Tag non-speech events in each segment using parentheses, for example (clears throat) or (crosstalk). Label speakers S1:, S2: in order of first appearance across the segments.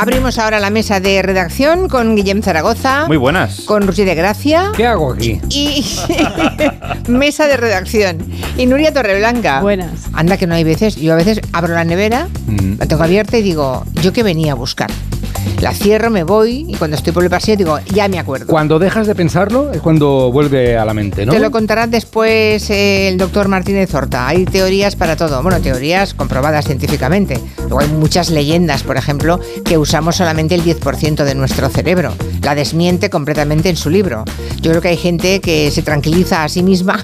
S1: Abrimos ahora la mesa de redacción con Guillem Zaragoza.
S2: Muy buenas.
S1: Con Rusi de Gracia.
S3: ¿Qué hago aquí?
S1: Y (laughs) mesa de redacción. Y Nuria Torreblanca.
S4: Buenas.
S1: Anda que no hay veces. Yo a veces abro la nevera,
S3: Mm.
S1: la tengo abierta y digo, ¿yo qué venía a buscar? La cierro, me voy y cuando estoy por el pasillo digo, ya me acuerdo.
S3: Cuando dejas de pensarlo es cuando vuelve a la mente, ¿no?
S1: Te lo contará después el doctor Martínez Horta. Hay teorías para todo. Bueno, teorías comprobadas científicamente. Luego hay muchas leyendas, por ejemplo, que usamos solamente el 10% de nuestro cerebro. La desmiente completamente en su libro. Yo creo que hay gente que se tranquiliza a sí misma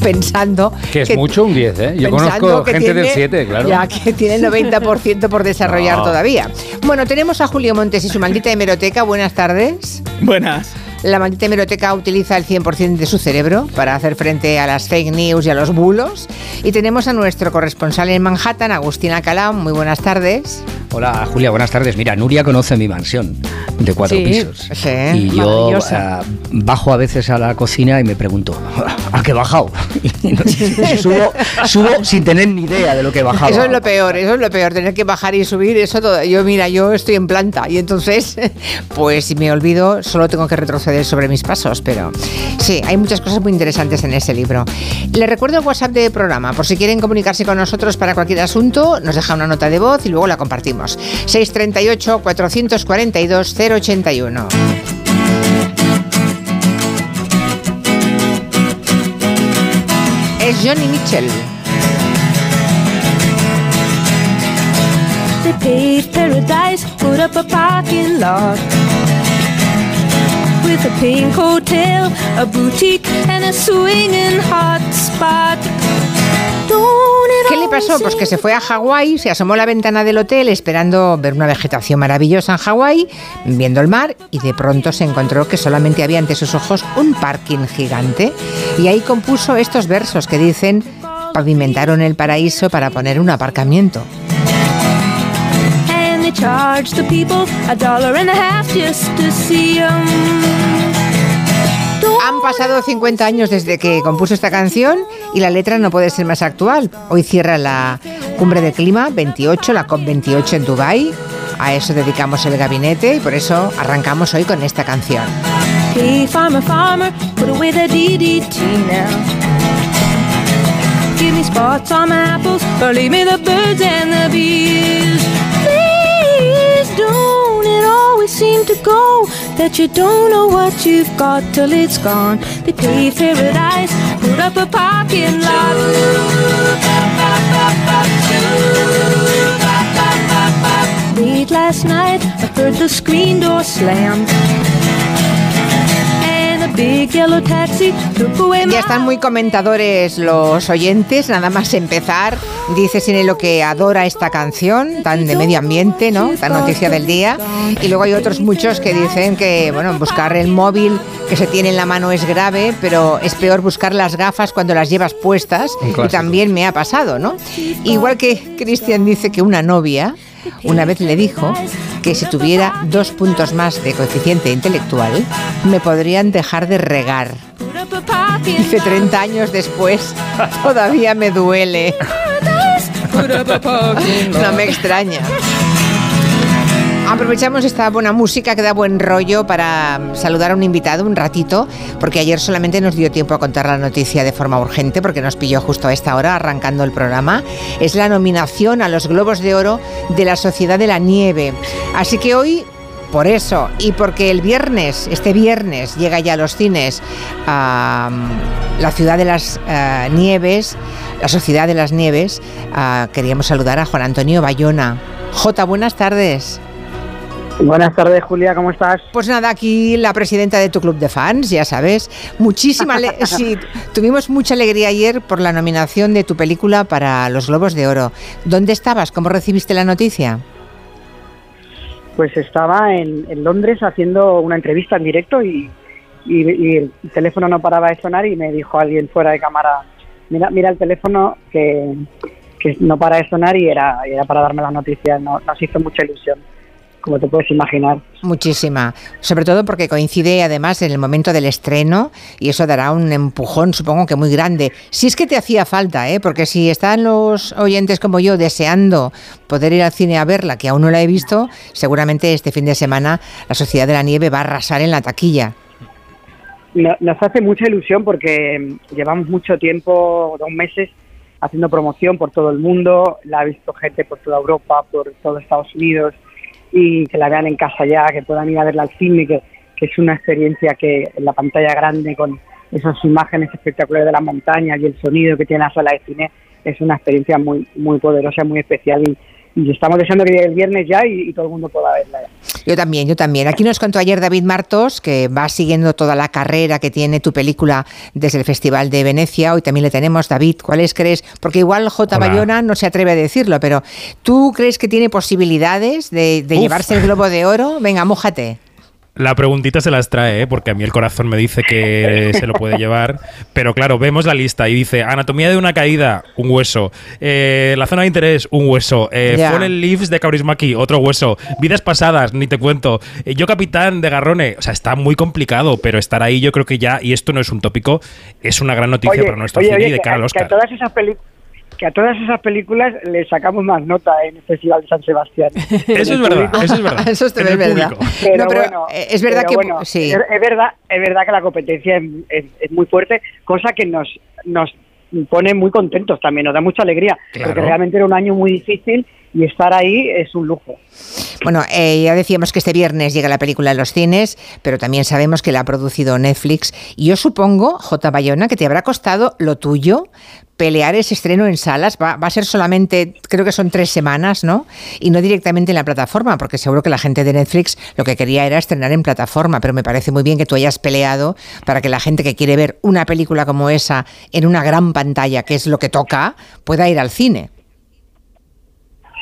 S1: pensando
S3: que es mucho un 10, ¿eh? Yo conozco gente del
S1: tiene-
S3: 7, claro.
S1: Ya que tiene el 90% por desarrollar (laughs)
S3: No.
S1: todavía. Bueno, tenemos a Julio Montes y su maldita hemeroteca. Buenas tardes.
S2: Buenas.
S1: La maldita hemeroteca utiliza el 100% de su cerebro para hacer frente a las fake news y a los bulos. Y tenemos a nuestro corresponsal en Manhattan, Agustín Alcalá. Muy buenas tardes.
S5: Hola Julia, buenas tardes. Mira, Nuria conoce mi mansión de cuatro
S4: Sí.
S5: pisos.
S1: Sí,
S5: y yo ah, bajo a veces a la cocina y me pregunto, ¿a qué he bajado? (laughs) Y no- subo, subo sin tener ni idea de lo que he bajado.
S1: Eso es lo peor, eso es lo peor, tener que bajar y subir, eso todo. Yo, mira, yo estoy en planta y entonces, (laughs) pues si me olvido, solo tengo que retroceder sobre mis pasos, pero sí, hay muchas cosas muy interesantes en ese libro. Les recuerdo el WhatsApp de programa, por si quieren comunicarse con nosotros para cualquier asunto, nos deja una nota de voz y luego la compartimos. 638-442-081. Es Johnny Mitchell.
S6: They paradise, put up a parking lot. With a pink hotel, a boutique, and a swinging hot spot.
S1: ¿Qué le pasó? Pues que se fue a Hawái, se asomó a la ventana del hotel esperando ver una vegetación maravillosa en Hawái, viendo el mar y de pronto se encontró que solamente había ante sus ojos un parking gigante y ahí compuso estos versos que dicen pavimentaron el paraíso para poner un aparcamiento.
S6: And they charge the people a dollar and a half just to see.
S1: Han pasado 50 años desde que compuso esta canción y la letra no puede ser más actual. Hoy cierra la cumbre del clima 28, la COP28 en Dubái. A eso dedicamos el gabinete y por eso arrancamos hoy con esta canción.
S6: Always seem to go that you don't know what you've got till it's gone. They paved paradise, put up a parking lot. Late last night, I heard the screen door slam.
S1: Ya están muy comentadores los oyentes, nada más empezar. Dice Cine lo que adora esta canción, tan de medio ambiente, ¿no? Tan noticia del día. Y luego hay otros muchos que dicen que, bueno, buscar el móvil que se tiene en la mano es grave, pero es peor buscar las gafas cuando las llevas puestas. Y también me ha pasado, ¿no? Igual que Cristian dice que una novia una vez le dijo que si tuviera dos puntos más de coeficiente intelectual, me podrían dejar de regar. Dice 30 años después, todavía me duele. No me extraña. Aprovechamos esta buena música que da buen rollo para saludar a un invitado un ratito, porque ayer solamente nos dio tiempo a contar la noticia de forma urgente, porque nos pilló justo a esta hora arrancando el programa. Es la nominación a los Globos de Oro de la Sociedad de la Nieve. Así que hoy por eso, y porque el viernes, este viernes, llega ya a los cines a la ciudad de las eh, nieves, la Sociedad de las Nieves, ah, queríamos saludar a Juan Antonio Bayona. Jota, buenas tardes.
S7: Buenas tardes, Julia, ¿cómo estás?
S1: Pues nada, aquí la presidenta de tu club de fans, ya sabes. Muchísima (laughs) sí, tuvimos mucha alegría ayer por la nominación de tu película para los Globos de Oro. ¿Dónde estabas? ¿Cómo recibiste la noticia?
S7: Pues estaba en, en Londres haciendo una entrevista en directo y, y- y el teléfono no paraba de sonar y me dijo alguien fuera de cámara, mira, mira el teléfono que, que no para de sonar y era, y era para darme la noticia, no, nos hizo mucha ilusión. Como te puedes imaginar.
S1: Muchísima, sobre todo porque coincide además en el momento del estreno y eso dará un empujón, supongo que muy grande. Si es que te hacía falta, ¿eh? porque si están los oyentes como yo deseando poder ir al cine a verla, que aún no la he visto, seguramente este fin de semana la Sociedad de la Nieve va a arrasar en la taquilla.
S7: No- Nos hace mucha ilusión porque mm, llevamos mucho tiempo, dos meses, haciendo promoción por todo el mundo. La ha visto gente por toda Europa, por todo Estados Unidos y que la vean en casa ya, que puedan ir a verla al cine, que, que es una experiencia que en la pantalla grande con esas imágenes espectaculares de las montañas y el sonido que tiene la sala de cine es una experiencia muy muy poderosa, muy especial y, y estamos deseando que llegue el viernes ya y, y todo el mundo pueda verla ya.
S1: Yo también, yo también. Aquí nos contó ayer David Martos, que va siguiendo toda la carrera que tiene tu película desde el Festival de Venecia. Hoy también le tenemos. David, ¿cuáles crees? Porque igual J.
S2: Hola.
S1: Bayona no se atreve a decirlo, pero ¿tú crees que tiene posibilidades de, de llevarse el Globo de Oro? Venga, mójate.
S2: La preguntita se las trae, ¿eh? porque a mí el corazón me dice que se lo puede llevar. Pero claro, vemos la lista y dice Anatomía de una caída, un hueso. Eh, la zona de interés, un hueso. Eh,
S1: Ya.
S2: Fallen Leaves de Kaurismäki, otro hueso. Vidas pasadas, ni te cuento. Eh, yo capitán de Garrone. O sea, está muy complicado, pero estar ahí yo creo que ya, y esto no es un tópico, es una gran noticia para nuestro cine y de
S7: que,
S2: cara al
S7: que a
S2: Oscar.
S7: todas esas películas que a todas esas películas le sacamos más nota en el Festival de San Sebastián.
S2: Eso es verdad, eso es verdad.
S1: Eso es
S2: En el
S1: verdad. (laughs)
S7: Pero,
S1: No, pero,
S7: bueno,
S1: eh, es verdad
S7: pero
S1: que
S7: bueno,
S1: sí.
S7: es, es verdad, es verdad que la competencia es, es- es muy fuerte, cosa que nos nos pone muy contentos también, nos da mucha alegría,
S2: Claro.
S7: porque realmente era un año muy difícil y estar ahí es un lujo.
S1: Bueno, eh, ya decíamos que este viernes llega la película a los cines, pero también sabemos que la ha producido Netflix. Y yo supongo, J. Bayona, que te habrá costado lo tuyo pelear ese estreno en salas. Va, va a ser solamente, creo que son tres semanas, ¿no? Y no directamente en la plataforma, porque seguro que la gente de Netflix lo que quería era estrenar en plataforma. Pero me parece muy bien que tú hayas peleado para que la gente que quiere ver una película como esa en una gran pantalla, que es lo que toca, pueda ir al cine.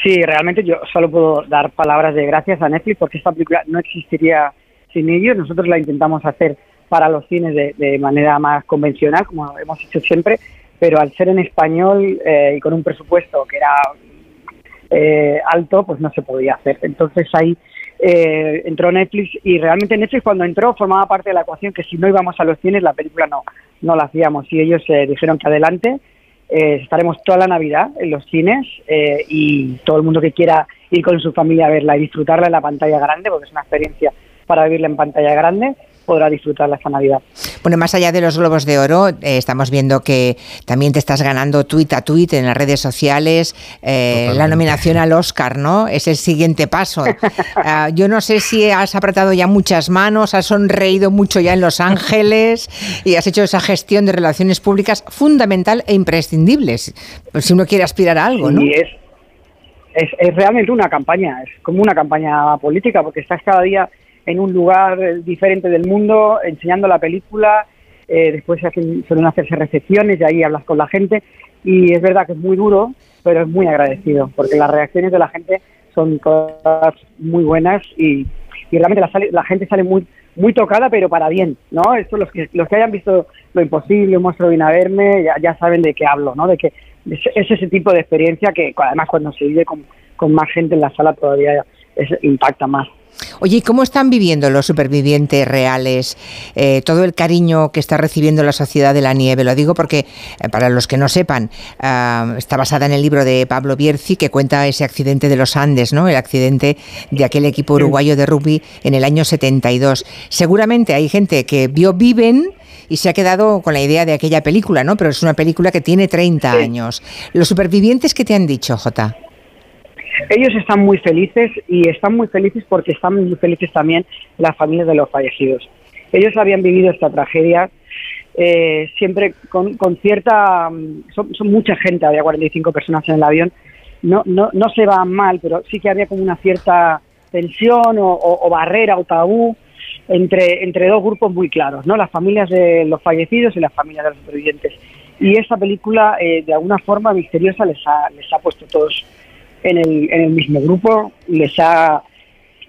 S7: Sí, realmente yo solo puedo dar palabras de gracias a Netflix porque esta película no existiría sin ellos. Nosotros la intentamos hacer para los cines de, de manera más convencional, como hemos hecho siempre, pero al ser en español eh, y con un presupuesto que era eh, alto, pues no se podía hacer. Entonces ahí eh, entró Netflix y realmente Netflix cuando entró formaba parte de la ecuación que si no íbamos a los cines la película no, no la hacíamos y ellos eh, dijeron que adelante. Eh, estaremos toda la Navidad en los cines eh, y todo el mundo que quiera ir con su familia a verla y disfrutarla en la pantalla grande, porque es una experiencia para vivirla en pantalla grande, podrá disfrutarla esta Navidad.
S1: Bueno, más allá de los globos de oro, eh, estamos viendo que también te estás ganando tweet a tweet en las redes sociales, eh, la nominación al Oscar, ¿no? Es el siguiente paso. (laughs) Ah, yo no sé si has apretado ya muchas manos, has sonreído mucho ya en Los Ángeles y has hecho esa gestión de relaciones públicas fundamental e imprescindible, si si uno quiere aspirar a algo, ¿no?
S7: Y es, es, es realmente una campaña, es como una campaña política, porque estás cada día en un lugar eh, diferente del mundo, enseñando la película, eh, después hacen, suelen hacerse recepciones y ahí hablas con la gente, y es verdad que es muy duro, pero es muy agradecido, porque las reacciones de la gente son todas muy buenas y, y realmente la, sale- la gente sale muy muy tocada, pero para bien, ¿no? Esto los que los que hayan visto lo imposible, muestro bien a verme, ya, ya saben de qué hablo, ¿no? De que es, es ese tipo de experiencia que además cuando se vive con, con más gente en la sala todavía es, impacta más.
S1: Oye, ¿y cómo están viviendo los supervivientes reales eh, todo el cariño que está recibiendo la sociedad de la nieve? Lo digo porque, eh, para los que no sepan, ah, está basada en el libro de Pablo Bierzi que cuenta ese accidente de los Andes, ¿no? El accidente de aquel equipo uruguayo de rugby en el año 72. Seguramente hay gente que vio Viven y se ha quedado con la idea de aquella película, ¿no? Pero es una película que tiene 30
S7: Sí.
S1: años. ¿Los supervivientes qué te han dicho, Jota?
S7: Ellos están muy felices y están muy felices porque están muy felices también las familias de los fallecidos. Ellos habían vivido esta tragedia eh, siempre con, con cierta... mm, Son, son mucha gente, había 45 personas en el avión. No, no, no se van mal, pero sí que había como una cierta tensión o, barrera o tabú entre, entre dos grupos muy claros, ¿no? Las familias de los fallecidos y las familias de los supervivientes. Y esta película, eh, de alguna forma misteriosa, les ha, les ha puesto todos en el, en el mismo grupo, les ha,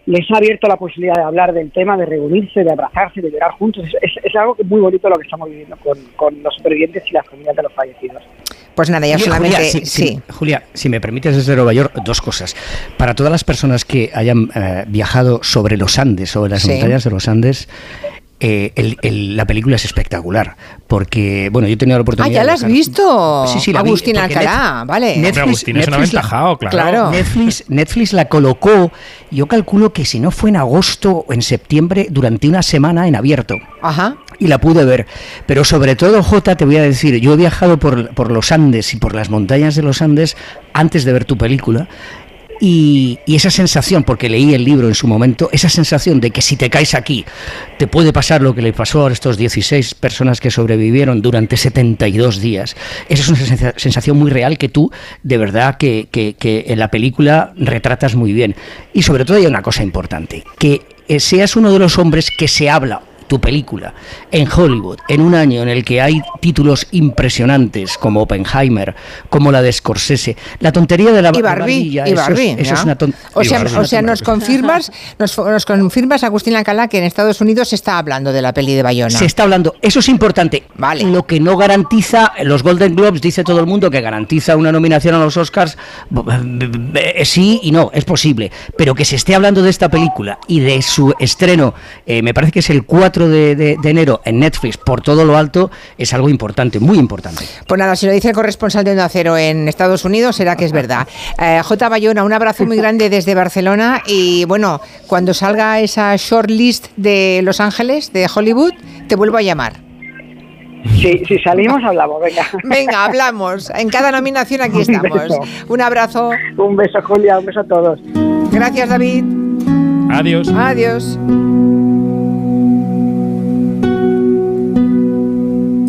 S7: les ha abierto la posibilidad de hablar del tema, de reunirse, de abrazarse, de llorar juntos. Es, es- es algo que es muy bonito lo que estamos viviendo con, con los supervivientes y las familias de los fallecidos.
S1: Pues nada, ya
S8: Julia,
S1: solamente.
S8: Julia, si,
S1: sí.
S8: si- Julia, si me permites desde Nueva York, dos cosas. Para todas las personas que hayan eh, viajado sobre los Andes, sobre las
S1: Sí.
S8: montañas de los Andes, eh, el- el- la película es espectacular. Porque, bueno, yo he tenido la
S1: Ah,
S8: oportunidad
S1: ya
S8: de
S1: la has visto.
S8: Sí, sí, la
S1: Agustín Alcalá, vale.
S8: Net-
S2: Hombre, Agustín es
S8: Netflix
S2: aventajado, claro.
S1: Claro.
S8: Netflix, Netflix la colocó, yo calculo que si no fue en agosto o en septiembre, durante una semana en abierto
S1: Ajá.
S8: y la pude ver. Pero sobre todo, Jota, te voy a decir, yo he viajado por, por los Andes y por las montañas de los Andes antes de ver tu película. Y, esa sensación, porque leí el libro en su momento, esa sensación de que si te caes aquí, te puede pasar lo que le pasó a estos 16 personas que sobrevivieron durante 72 días. Esa es una sensa- sensación muy real que tú, de verdad, que, que- que en la película retratas muy bien. Y sobre todo hay una cosa importante, que eh, seas uno de los hombres que se habla tu película en Hollywood en un año en el que hay títulos impresionantes como Oppenheimer, como la de Scorsese, la tontería de la
S1: Y
S8: de
S1: Barbie,
S8: ya,
S1: y
S8: eso es-
S1: Barbie.
S8: eso es una
S1: o sea, o sea nos confirmas, nos, nos confirmas, Agustín Alcalá, que en Estados Unidos se está hablando de la peli de Bayona.
S8: Se está hablando, eso es importante.
S1: Vale.
S8: Lo que no garantiza, los Golden Globes, dice todo el mundo que garantiza una nominación a los Oscars, eh, sí y no, es posible. Pero que se esté hablando de esta película y de su estreno, eh, me parece que es el 4 de, de- de enero en Netflix, por todo lo alto, es algo importante, muy importante.
S1: Pues nada, si lo dice el corresponsal de Onda Cero en Estados Unidos, será que es verdad. Eh, J. Bayona, un abrazo muy grande desde Barcelona y bueno, cuando salga esa shortlist de Los Ángeles, de Hollywood, te vuelvo a llamar.
S7: Si, si salimos, hablamos, venga.
S1: Venga, hablamos. En cada nominación aquí (laughs)
S7: Un
S1: estamos.
S7: beso.
S1: Un abrazo.
S7: Un beso, Julia, un beso a todos.
S1: Gracias, David.
S2: Adiós.
S1: Adiós.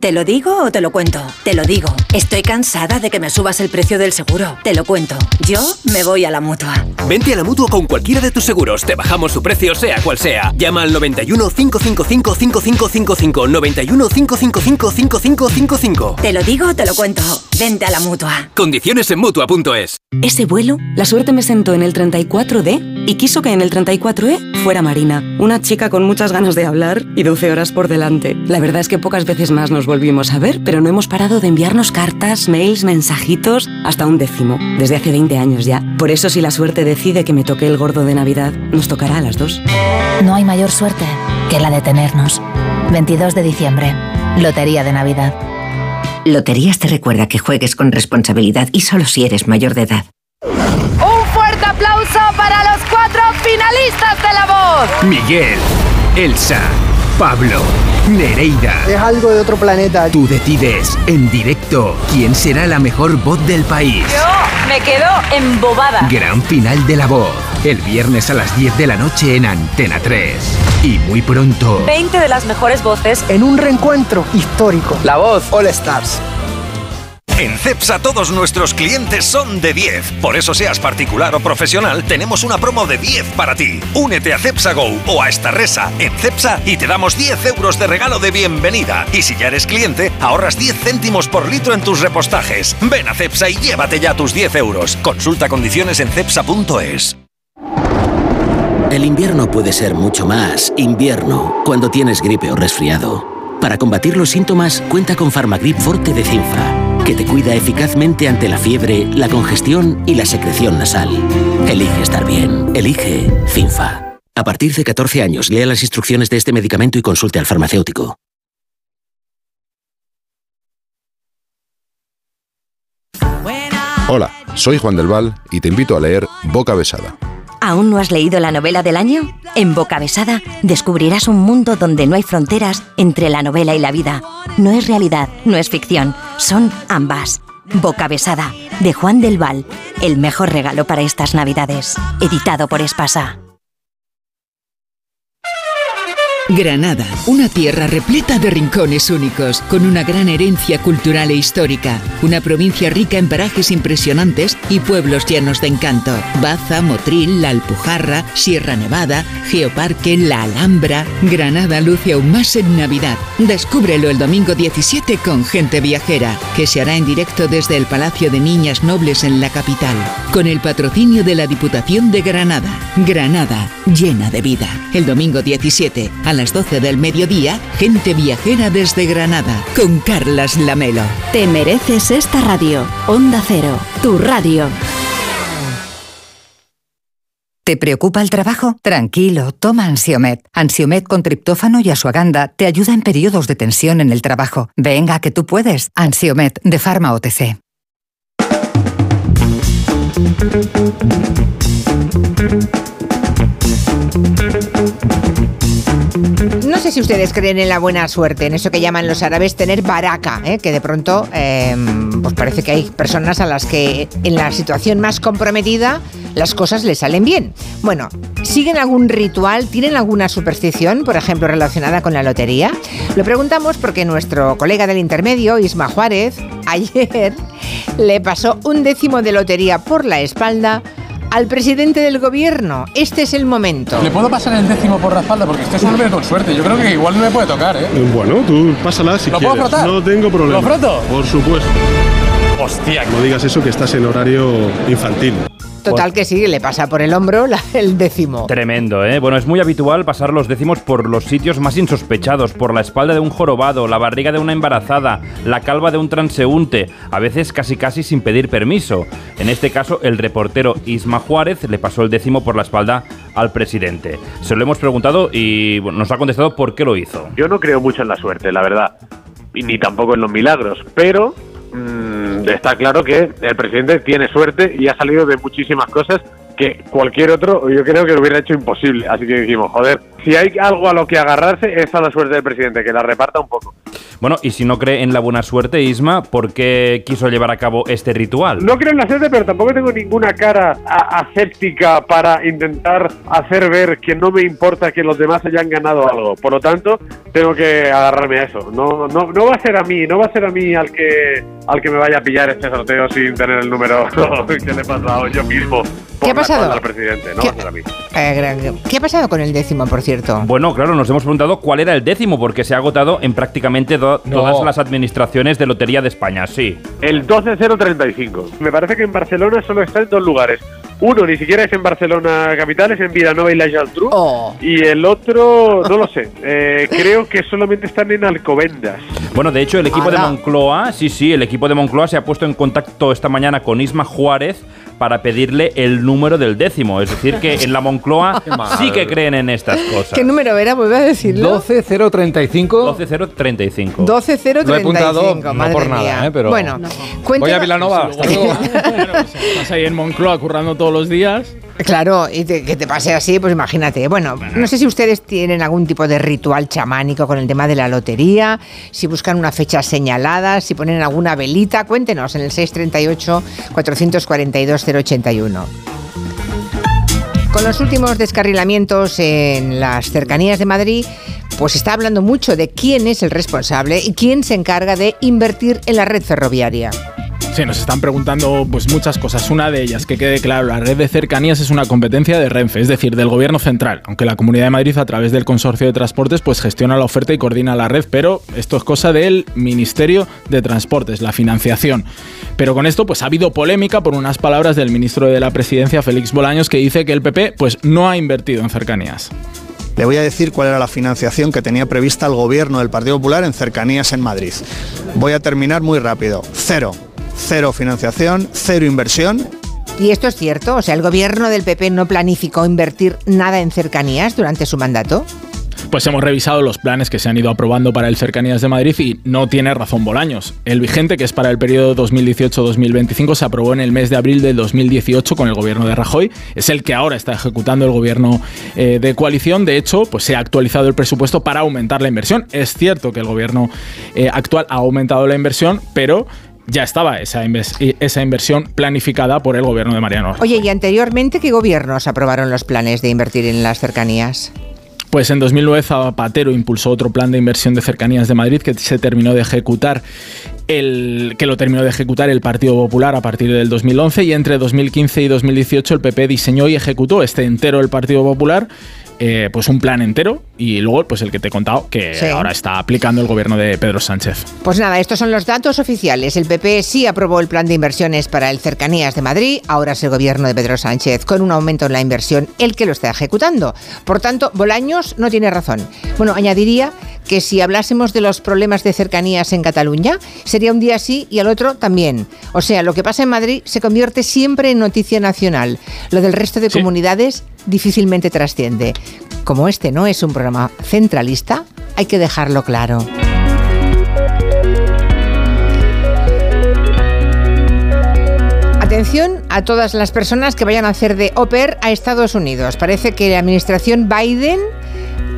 S9: ¿Te lo digo o te lo cuento? Te lo digo. Estoy cansada de que me subas el precio del seguro. Te lo cuento. Yo me voy a la mutua.
S10: Vente a la mutua con cualquiera de tus seguros. Te bajamos su precio, sea cual sea. Llama al 91 555 5555. 91 555 5555.
S9: Te lo digo o te lo cuento. Vente a la mutua.
S10: Condiciones en mutua.es.
S11: Ese vuelo, la suerte me sentó en el 34D y quiso que en el 34E fuera Marina, una chica con muchas ganas de hablar y 12 horas por delante. La verdad es que pocas veces más nos volvimos a ver, pero no hemos parado de enviarnos cartas, mails, mensajitos, hasta un décimo, desde hace 20 años ya. Por eso si la suerte decide que me toque el gordo de Navidad, nos tocará a las dos.
S12: No hay mayor suerte que la de tenernos. 22 de diciembre, Lotería de Navidad.
S13: Loterías te recuerda que juegues con responsabilidad y solo si eres mayor de edad.
S6: Un fuerte aplauso para los cuatro finalistas de La Voz.
S14: Miguel, Elsa, Pablo, Nereida.
S15: Es algo de otro planeta.
S14: Tú decides en directo quién será la mejor voz del país.
S6: Yo me quedo embobada.
S14: Gran final de la voz. El viernes a las 10 de la noche en Antena 3. Y muy pronto.
S6: 20 de las mejores voces
S15: En un reencuentro histórico.
S16: La voz All Stars.
S17: En CEPSA todos nuestros clientes son de 10. Por eso seas particular o profesional, tenemos una promo de 10 para ti. Únete a CEPSA Go o a esta resa en CEPSA y te damos 10 euros de regalo de bienvenida. Y si ya eres cliente, ahorras 10 céntimos por litro en tus repostajes. Ven a CEPSA y llévate ya tus 10 euros. Consulta condiciones en CEPSA.es.
S18: El invierno puede ser mucho más invierno cuando tienes gripe o resfriado. Para combatir los síntomas, cuenta con Farmagrip Forte de Cinfa, que te cuida eficazmente ante la fiebre, la congestión y la secreción nasal. Elige estar bien. Elige Cinfa. A partir de 14 años, lea las instrucciones de este medicamento y consulte al farmacéutico.
S19: Hola, soy Juan del Val y te invito a leer Boca Besada.
S20: ¿Aún no has leído la novela del año? En Boca Besada descubrirás un mundo donde no hay fronteras entre la novela y la vida. No es realidad, no es ficción, son ambas. Boca Besada, de Juan del Val, el mejor regalo para estas Navidades. Editado por Espasa.
S21: Granada, una tierra repleta de rincones únicos, con una gran herencia cultural e histórica, una provincia rica en parajes impresionantes y pueblos llenos de encanto. Baza, Motril, La Alpujarra, Sierra Nevada, Geoparque, La Alhambra. Granada luce aún más en Navidad. Descúbrelo el domingo 17 con Gente Viajera, que se hará en directo desde el Palacio de Niñas Nobles en la capital, con el patrocinio de la Diputación de Granada. Granada, llena de vida. El domingo 17 a las 12 del mediodía, Gente Viajera desde Granada, con Carlas Lamelo.
S20: Te mereces esta radio. Onda Cero, tu radio.
S22: ¿Te preocupa el trabajo? Tranquilo, toma Ansiomet. Ansiomet con triptófano y asuaganda te ayuda en periodos de tensión en el trabajo. Venga, que tú puedes. Ansiomet de Pharma OTC.
S1: No sé si ustedes creen en la buena suerte, en eso que llaman los árabes tener baraca, ¿eh? que de pronto eh, pues parece que hay personas a las que en la situación más comprometida las cosas les salen bien. Bueno, ¿siguen algún ritual? ¿Tienen alguna superstición, por ejemplo, relacionada con la lotería? Lo preguntamos porque nuestro colega del intermedio, Isma Juárez, (laughs) ayer le pasó un décimo de lotería por la espalda al presidente del gobierno. Este es el momento.
S19: ¿Le puedo pasar el décimo por la espalda? Porque este es un hombre con suerte. Yo creo que igual no me puede tocar, ¿eh?
S15: Bueno, tú pásala si
S19: ¿Lo
S15: quieres.
S19: puedo frotar?
S15: No tengo problema.
S19: ¿Lo froto?
S15: Por supuesto.
S19: Hostia.
S15: No digas eso que estás en horario infantil.
S1: Total que sí, le pasa por el hombro la- el décimo.
S23: Tremendo, ¿eh? Bueno, es muy habitual pasar los décimos por los sitios más insospechados, por la espalda de un jorobado, la barriga de una embarazada, la calva de un transeúnte, a veces casi casi sin pedir permiso. En este caso, el reportero Isma Juárez le pasó el décimo por la espalda al presidente. Se lo hemos preguntado y bueno, nos ha contestado por qué lo hizo.
S24: Yo no creo mucho en la suerte, la verdad, y ni tampoco en los milagros, pero mm, está claro que el presidente tiene suerte y ha salido de muchísimas cosas que cualquier otro yo creo que lo hubiera hecho imposible. Así que dijimos, joder, si hay algo a lo que agarrarse es a la suerte del presidente, que la reparta un poco.
S23: Bueno, y si no cree en la buena suerte, Isma, ¿por qué quiso llevar a cabo este ritual?
S24: No creo en la suerte, pero tampoco tengo ninguna cara aséptica para intentar hacer ver que no me importa que los demás hayan ganado algo. Por lo tanto, tengo que agarrarme a eso. No, no, no va a ser a mí, no va a ser a mí al que al que me vaya a pillar este sorteo sin tener el número (laughs) que le he pasado yo mismo.
S1: ¿Qué ha pasado?
S24: Al presidente, no va a ser a mí.
S1: Eh, ¿Qué ha pasado con el décimo, por cierto?
S23: Bueno, claro, nos hemos preguntado cuál era el décimo, porque se ha agotado en prácticamente todas las administraciones de Lotería de España, sí.
S24: El 12035. Me parece que en Barcelona solo está en dos lugares. Uno ni siquiera es en Barcelona capital, es en Vilanova y la Geltrú.
S1: Oh.
S24: Y el otro, no lo sé. Eh, creo que solamente están en Alcobendas.
S23: Bueno, de hecho, el equipo de. Moncloa, sí, sí, el equipo de Moncloa se ha puesto en contacto esta mañana con Isma Juárez para pedirle el número del décimo. Es decir, que en la Moncloa (laughs) sí que creen en estas cosas.
S1: ¿Qué número era? Vuelve a decirlo.
S25: 12035.
S23: 12035.
S1: 12035,
S25: Lo he apuntado no
S1: madre
S25: por nada,
S1: mía.
S25: ¿eh? Pero
S1: Bueno,
S25: Voy
S1: cuéntanos-
S25: a Vilanova. hasta luego. (laughs)
S26: Estás ahí en Moncloa currando todos los días.
S1: Claro, y te- que te pase así, pues imagínate. Bueno, no sé si ustedes tienen algún tipo de ritual chamánico con el tema de la lotería, si buscan una fecha señalada, si ponen alguna velita, cuéntenos en el 638-442-081. Con los últimos descarrilamientos en las cercanías de Madrid, pues está hablando mucho de quién es el responsable y quién se encarga de invertir en la red ferroviaria.
S26: Sí, nos están preguntando pues muchas cosas. Una de ellas, que quede claro, la red de cercanías es una competencia de Renfe, es decir, del gobierno central, aunque la Comunidad de Madrid a través del consorcio de transportes pues gestiona la oferta y coordina la red, pero esto es cosa del Ministerio de Transportes, la financiación. Pero con esto pues ha habido polémica por unas palabras del ministro de la Presidencia, Félix Bolaños, que dice que el PP pues no ha invertido en cercanías.
S27: Le voy a decir cuál era la financiación que tenía prevista el gobierno del Partido Popular en cercanías en Madrid. Voy a terminar muy rápido. Cero. Cero financiación, cero inversión.
S1: ¿Y esto es cierto? O sea, ¿el gobierno del PP no planificó invertir nada en cercanías durante su mandato?
S26: Pues hemos revisado los planes que se han ido aprobando para el Cercanías de Madrid y no tiene razón Bolaños. El vigente, que es para el periodo 2018-2025, se aprobó en el mes de abril del 2018 con el gobierno de Rajoy. Es el que ahora está ejecutando el gobierno eh, de coalición. De hecho, pues se ha actualizado el presupuesto para aumentar la inversión. Es cierto que el gobierno eh, actual ha aumentado la inversión, pero ya estaba esa, inves- esa inversión planificada por el gobierno de Mariano.
S1: Oye, ¿y anteriormente qué gobiernos aprobaron los planes de invertir en las cercanías?
S26: Pues en 2009 Zapatero impulsó otro plan de inversión de cercanías de Madrid que se terminó de ejecutar el que lo terminó de ejecutar el Partido Popular a partir del 2011 y entre 2015 y 2018 el PP diseñó y ejecutó este entero el Partido Popular eh, pues un plan entero y luego pues el que te he contado que
S1: Sí.
S26: ahora está aplicando el gobierno de Pedro Sánchez.
S1: Pues nada, estos son los datos oficiales. El PP sí aprobó el plan de inversiones para el Cercanías de Madrid, ahora es el gobierno de Pedro Sánchez, con un aumento en la inversión, el que lo está ejecutando. Por tanto, Bolaños no tiene razón. Bueno, añadiría que si hablásemos de los problemas de cercanías en Cataluña, sería un día sí y al otro también. O sea, lo que pasa en Madrid se convierte siempre en noticia nacional. Lo del resto de comunidades difícilmente trasciende. Como este no es un programa centralista, hay que dejarlo claro. Atención a todas las personas que vayan a hacer de au pair a Estados Unidos. Parece que la administración Biden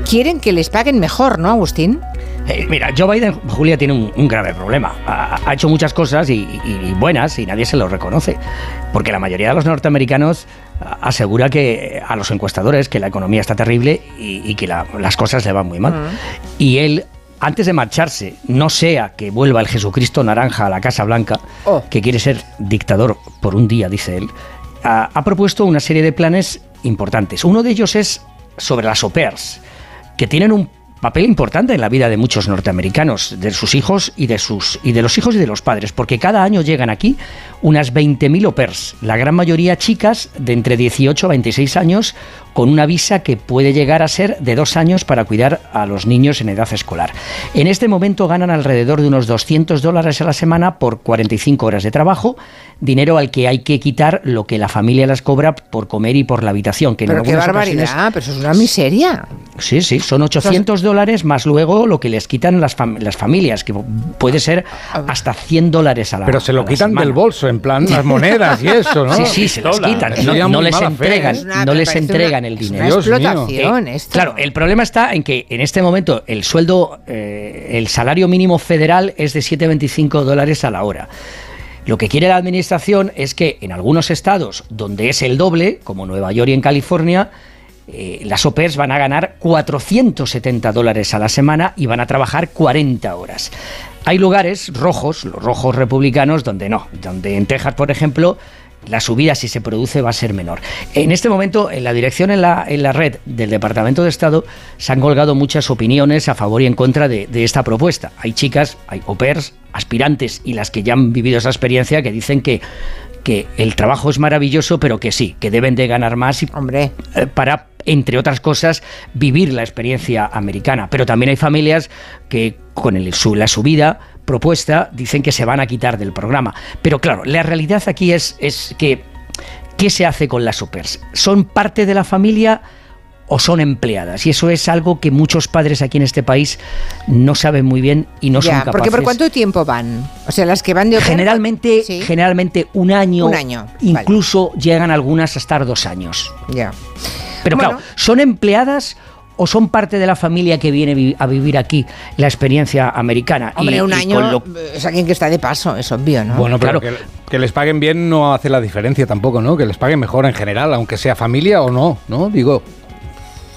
S1: quieren que les paguen mejor, ¿no, Agustín?
S8: Eh, mira, Joe Biden, Julia, tiene un, un grave problema. Ha, ha hecho muchas cosas y, y- y buenas y nadie se lo reconoce. Porque la mayoría de los norteamericanos ah, asegura que a los encuestadores que la economía está terrible y, y que la- las cosas le van muy mal. Y él, antes de marcharse, no sea que vuelva el Jesucristo naranja a la Casa Blanca, que quiere ser dictador por un día, dice él, ha, ha propuesto una serie de planes importantes. Uno de ellos es sobre las au pairs, que tienen un papel importante en la vida de muchos norteamericanos, de sus hijos y de sus y de los hijos y de los padres, porque cada año llegan aquí unas 20.000 au pairs, la gran mayoría chicas de entre 18 a 26 años con una visa que puede llegar a ser de dos años para cuidar a los niños en edad escolar. En este momento ganan alrededor de unos 200 dólares a la semana por 45 horas de trabajo, dinero al que hay que quitar lo que la familia les cobra por comer y por la habitación, que en
S1: Pero qué barbaridad,
S8: ocasiones-
S1: pero eso es una miseria.
S8: Sí, sí, son 800 dólares más luego lo que les quitan las, fam- las familias, que puede ser hasta 100 dólares a la
S25: Pero se lo quitan
S8: semana.
S25: del bolso, en plan las monedas y eso, ¿no?
S8: Sí, sí, se las quitan. No, les
S25: fe,
S8: entregan,
S25: ¿eh?
S8: No les entregan
S1: una-
S8: el
S1: es una
S8: dinero.
S1: explotación
S8: Eh,
S1: esto.
S8: Claro, el problema está en que en este momento el sueldo, eh, el salario mínimo federal es de 7,25 dólares a la hora. Lo que quiere la administración es que en algunos estados donde es el doble, como Nueva York y en California, eh, las pairs van a ganar 470 dólares a la semana y van a trabajar 40 horas. Hay lugares rojos, los rojos republicanos, donde no, donde en Texas, por ejemplo, la subida, si se produce, va a ser menor. En este momento, en la dirección en la, en la red del Departamento de Estado, se han colgado muchas opiniones a favor y en contra de, de esta propuesta. Hay chicas, hay au pairs, aspirantes y las que ya han vivido esa experiencia que dicen que, que el trabajo es maravilloso, pero que sí, que deben de ganar más y, eh, para, entre otras cosas, vivir la experiencia americana. Pero también hay familias que con el- su- la subida propuesta dicen que se van a quitar del programa. Pero claro, la realidad aquí es, es que ¿qué se hace con las supers? ¿Son parte de la familia? o son empleadas. Y eso es algo que muchos padres aquí en este país no saben muy bien y no son capaces.
S1: porque ¿por cuánto tiempo van? O sea, las que van de
S8: Generalmente, generalmente un año.
S1: Un año,
S8: Incluso llegan algunas a estar dos años.
S1: Ya.
S8: Pero
S1: Bueno.
S8: claro, ¿son empleadas o son parte de la familia que viene vi- a vivir aquí la experiencia americana?
S1: Hombre,
S8: Y-
S1: un
S8: y
S1: año
S8: lo-
S1: es alguien que está de paso, es obvio, ¿no?
S25: Bueno, pero que, que les paguen bien no hace la diferencia tampoco, ¿no? Que les paguen mejor en general, aunque sea familia o no, ¿no? Digo.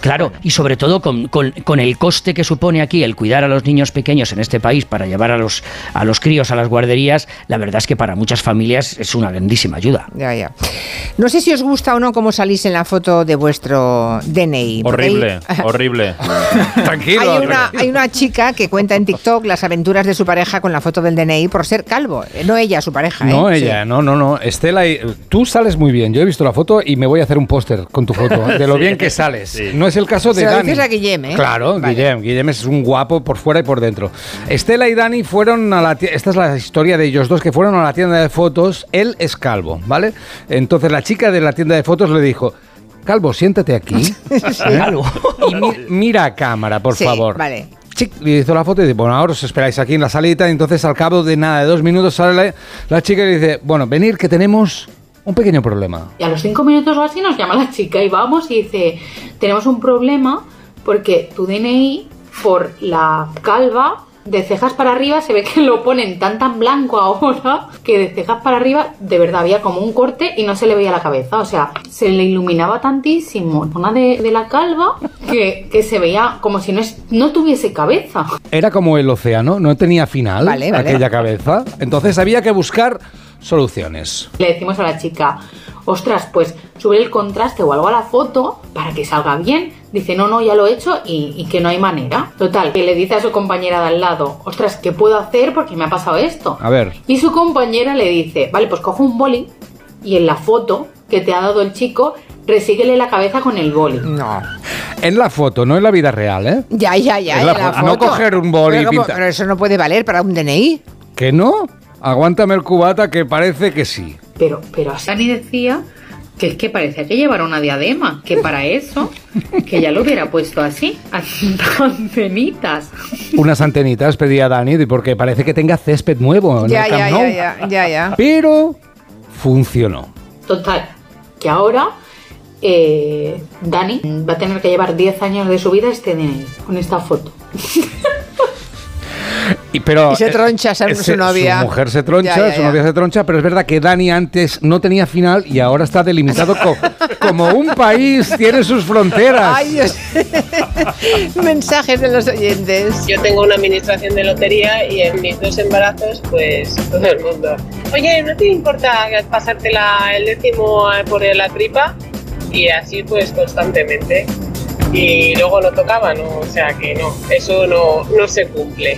S8: Claro, y sobre todo con, con- con el coste que supone aquí el cuidar a los niños pequeños en este país para llevar a los, a los críos a las guarderías, la verdad es que para muchas familias es una grandísima ayuda.
S1: Ya, ya. No sé si os gusta o no cómo salís en la foto de vuestro DNI. (laughs)
S23: Horrible,
S1: hay-
S23: horrible.
S25: Tranquilo.
S1: Hay una, hay una chica que cuenta en TikTok las aventuras de su pareja con la foto del DNI por ser calvo. Eh, No ella, su pareja.
S25: No,
S1: ¿eh?
S25: ella, no, no, no. Estela, y- tú sales muy bien. Yo he visto la foto y me voy a hacer un póster con tu foto, de lo
S23: Sí,
S25: bien que sales. No es el caso de
S1: Se lo
S25: Dani.
S1: dices a Guillem, ¿eh?
S25: Claro, Guillem. Guillem es un guapo por fuera y por dentro. Estela y Dani fueron a la tienda. Esta es la historia de ellos dos que fueron a la tienda de fotos. Él es calvo, ¿vale? Entonces la chica de la tienda de fotos le dijo. Calvo, siéntate aquí. (laughs) ¿eh?
S8: Calvo.
S25: Y mi- mira a cámara, por
S1: Sí,
S25: favor.
S1: Vale.
S25: Chic, le hizo la foto y dice, bueno, ahora os esperáis aquí en la salita. Y entonces al cabo de nada, de dos minutos, sale la, la chica y dice, bueno, venir que tenemos un pequeño problema.
S28: Y a los cinco minutos o así nos llama la chica y vamos y dice, tenemos un problema porque tu DNI por la calva de cejas para arriba se ve que lo ponen tan tan blanco ahora que de cejas para arriba de verdad había como un corte y no se le veía la cabeza. O sea, se le iluminaba tantísimo la zona de, de la calva que, que se veía como si no, es- no tuviese cabeza.
S25: Era como el océano, no tenía final
S28: Vale, vale.
S25: aquella cabeza. Entonces había que buscar soluciones.
S28: Le decimos a la chica, ostras, pues sube el contraste o algo a la foto para que salga bien. Dice, no, no, ya lo he hecho y, y que no hay manera. Total, que le dice a su compañera de al lado, ostras, ¿qué puedo hacer porque me ha pasado esto?
S25: A ver.
S28: Y su compañera le dice, vale, pues cojo un boli y en la foto que te ha dado el chico, resíguele la cabeza con el boli.
S1: No.
S25: En la foto, no en la vida real, ¿eh?
S1: Ya, ya, ya.
S25: En la
S1: en la
S25: foto. No coger un boli y
S1: pero,
S25: pintar.
S1: pero eso no puede valer para un DNI.
S25: ¿Que no? Aguántame el cubata que parece que sí.
S28: Pero, pero Dani decía que es que parecía que llevara una diadema, que para eso, que ya lo hubiera puesto así, (laughs) antenitas.
S25: Unas antenitas pedía Dani porque parece que tenga césped nuevo en
S1: Ya,
S25: el Camp
S1: ya,
S25: Nou.
S1: ya, ya, ya, ya.
S25: Pero funcionó.
S28: Total, que ahora eh, Dani va a tener que llevar 10 años de su vida este DNI, con esta foto. (laughs)
S25: Y, pero,
S1: Y se
S25: eh,
S1: troncha su-
S25: ese-
S1: su novia.
S25: Su mujer se troncha,
S1: Ya, ya,
S25: su novia se troncha, pero es verdad que Dani antes no tenía final y ahora está delimitado co- (laughs) como un país, tiene sus fronteras.
S1: Ay, Dios. (laughs) Mensajes de los oyentes.
S29: Yo tengo una administración de lotería y en mis dos embarazos, pues todo el mundo. Oye, ¿no te importa pasarte la- el décimo eh, por la tripa? Y así pues constantemente. Y luego lo tocaban, ¿no? o sea que no, eso no, no se cumple.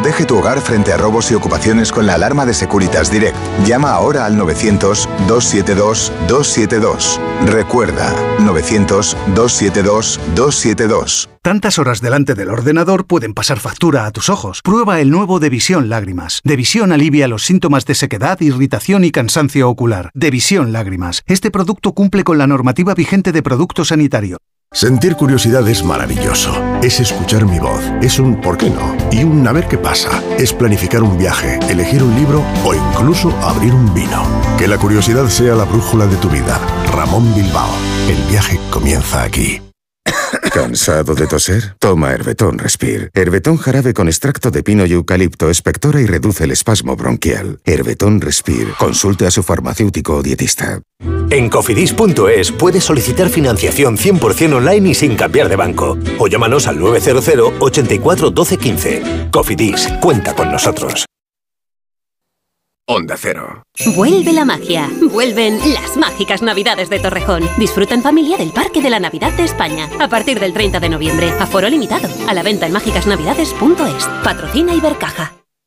S30: Protege tu hogar frente a robos y ocupaciones con la alarma de Securitas Direct. Llama ahora al 900-272-272. Recuerda, 900-272-272.
S10: Tantas horas delante del ordenador pueden pasar factura a tus ojos. Prueba el nuevo Devisión Lágrimas. Devisión alivia los síntomas de sequedad, irritación y cansancio ocular. Devisión Lágrimas. Este producto cumple con la normativa vigente de producto sanitario.
S31: Sentir curiosidad es maravilloso. Es escuchar mi voz. Es un ¿por qué no? Y un a ver qué pasa. Es planificar un viaje, elegir un libro o incluso abrir un vino. Que la curiosidad sea la brújula de tu vida. Ramón Bilbao. El viaje comienza aquí.
S32: ¿Cansado de toser? Toma Herbetón Respire. Herbetón jarabe con extracto de pino y eucalipto espectora y reduce el espasmo bronquial. Herbetón Respire. Consulte a su farmacéutico o dietista.
S18: En cofidis.es puedes solicitar financiación 100% online y sin cambiar de banco. O llámanos al 900 84 12 15. Cofidis, cuenta con nosotros.
S33: Onda Cero.
S34: Vuelve la magia. Vuelven las mágicas Navidades de Torrejón. Disfruta en familia del Parque de la Navidad de España. A partir del 30 de noviembre. Aforo limitado. A la venta en mágicasnavidades.es. Patrocina Ibercaja.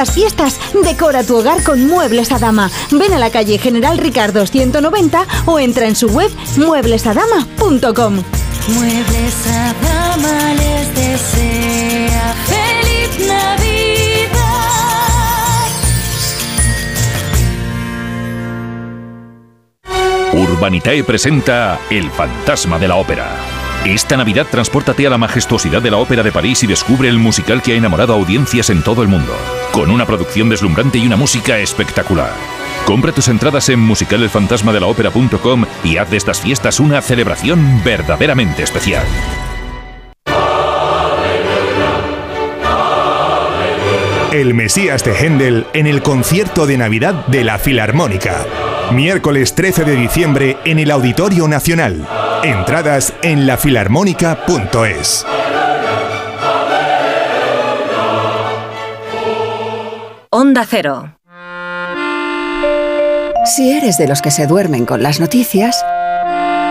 S35: Estas fiestas decora tu hogar con Muebles Adama. Ven a la calle General Ricardo 190 o entra en su web mueblesadama.com.
S6: Muebles a dama les desea feliz Navidad.
S36: Urbanitae presenta El fantasma de la ópera.
S37: Esta Navidad transpórtate a la majestuosidad de la Ópera de París y descubre el musical que ha enamorado a audiencias en todo el mundo, con una producción deslumbrante y una música espectacular. Compra tus entradas en musicalelfantasmadelaopera.com y haz de estas fiestas una celebración verdaderamente especial.
S38: El Mesías de Händel en el concierto de Navidad de la Filarmónica. Miércoles 13 de diciembre en el Auditorio Nacional. Entradas en lafilarmónica.es.
S39: Onda Cero.
S20: Si eres de los que se duermen con las noticias,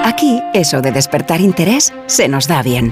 S20: aquí eso de despertar interés se nos da bien.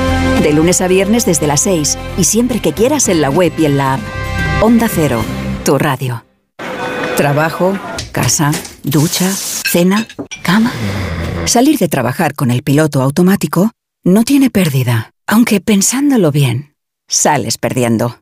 S20: De lunes a viernes desde las 6 y siempre que quieras en la web y en la app. Onda Cero, tu radio. Trabajo, casa, ducha, cena, cama. Salir de trabajar con el piloto automático no tiene pérdida, aunque pensándolo bien, sales perdiendo.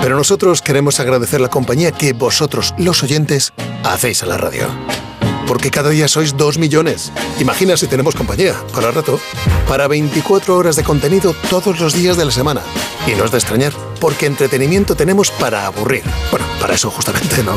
S40: pero nosotros queremos agradecer la compañía que vosotros, los oyentes, hacéis a la radio. Porque cada día sois dos millones. Imagina si tenemos compañía, para rato, para 24 horas de contenido todos los días de la semana. Y no es de extrañar, porque entretenimiento tenemos para aburrir. Bueno, para eso justamente, ¿no?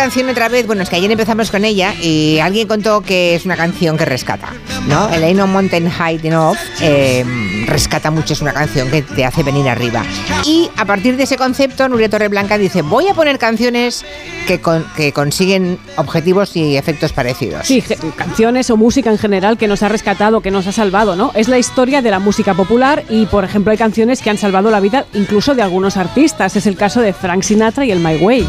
S1: Canción otra vez? Bueno, es que ayer empezamos con ella y alguien contó que es una canción que rescata, ¿no? El Ain't No Mountain High Enough eh, rescata mucho, es una canción que te hace venir arriba. Y a partir de ese concepto, Nuria Torreblanca dice, voy a poner canciones que, con- que consiguen objetivos y efectos parecidos.
S41: Sí, canciones o música en general que nos ha rescatado, que nos ha salvado, ¿no? Es la historia de la música popular y, por ejemplo, hay canciones que han salvado la vida incluso de algunos artistas. Es el caso de Frank Sinatra y el My Way.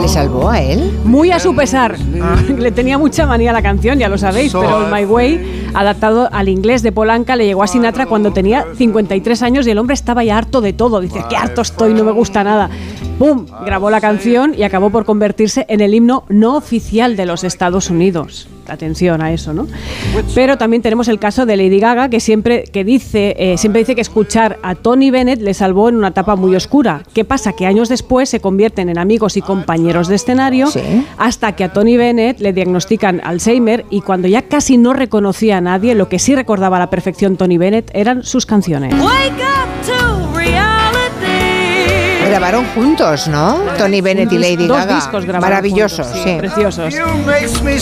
S1: ¿Le salvó a él?
S41: Muy a su pesar. (laughs) Le tenía mucha manía a la canción, ya lo sabéis, pero el My Way, adaptado al inglés de Polanca, le llegó a Sinatra cuando tenía 53 años y el hombre estaba ya harto de todo. Dice, qué harto estoy, no me gusta nada. ¡Pum! Grabó la canción y acabó por convertirse en el himno no oficial de los Estados Unidos. Atención a eso, ¿no? Pero también tenemos el caso de Lady Gaga, que siempre, que dice, eh, siempre dice que escuchar a Tony Bennett le salvó en una etapa muy oscura. ¿Qué pasa? Que años después se convierten en amigos y compañeros de escenario hasta que a Tony Bennett le diagnostican Alzheimer y cuando ya casi no reconocía a nadie, lo que sí recordaba a la perfección Tony Bennett eran sus canciones.
S42: Wake up to.
S1: Grabaron juntos, ¿no? Tony Bennett y Lady
S41: Dos
S1: Gaga.
S41: discos grabaron
S1: Maravillosos,
S41: juntos,
S1: sí.
S41: Preciosos.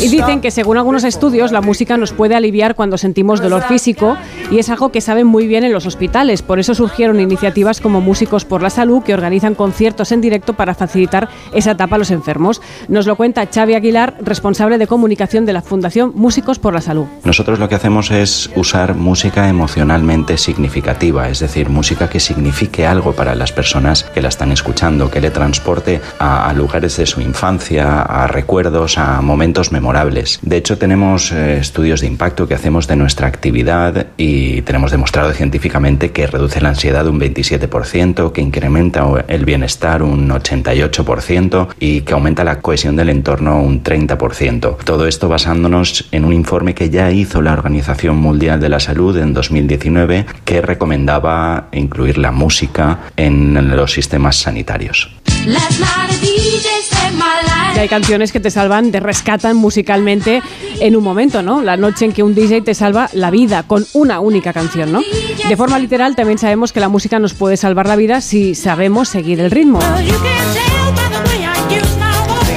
S41: Y dicen que según algunos estudios la música nos puede aliviar cuando sentimos dolor físico y es algo que saben muy bien en los hospitales. Por eso surgieron iniciativas como Músicos por la Salud que organizan conciertos en directo para facilitar esa etapa a los enfermos. Nos lo cuenta Xavi Aguilar, responsable de comunicación de la Fundación Músicos por la Salud.
S43: Nosotros lo que hacemos es usar música emocionalmente significativa, es decir, música que signifique algo para las personas que la están están escuchando, que le transporte a, a lugares de su infancia, a recuerdos, a momentos memorables. De hecho, tenemos eh, estudios de impacto que hacemos de nuestra actividad y tenemos demostrado científicamente que reduce la ansiedad un 27%, que incrementa el bienestar un 88% y que aumenta la cohesión del entorno un 30%. Todo esto basándonos en un informe que ya hizo la Organización Mundial de la Salud en 2019 que recomendaba incluir la música en los sistemas sanitarios.
S41: Y hay canciones que te salvan, te rescatan musicalmente en un momento, ¿no? La noche en que un DJ te salva la vida con una única canción, ¿no? De forma literal, también sabemos que la música nos puede salvar la vida si sabemos seguir el ritmo.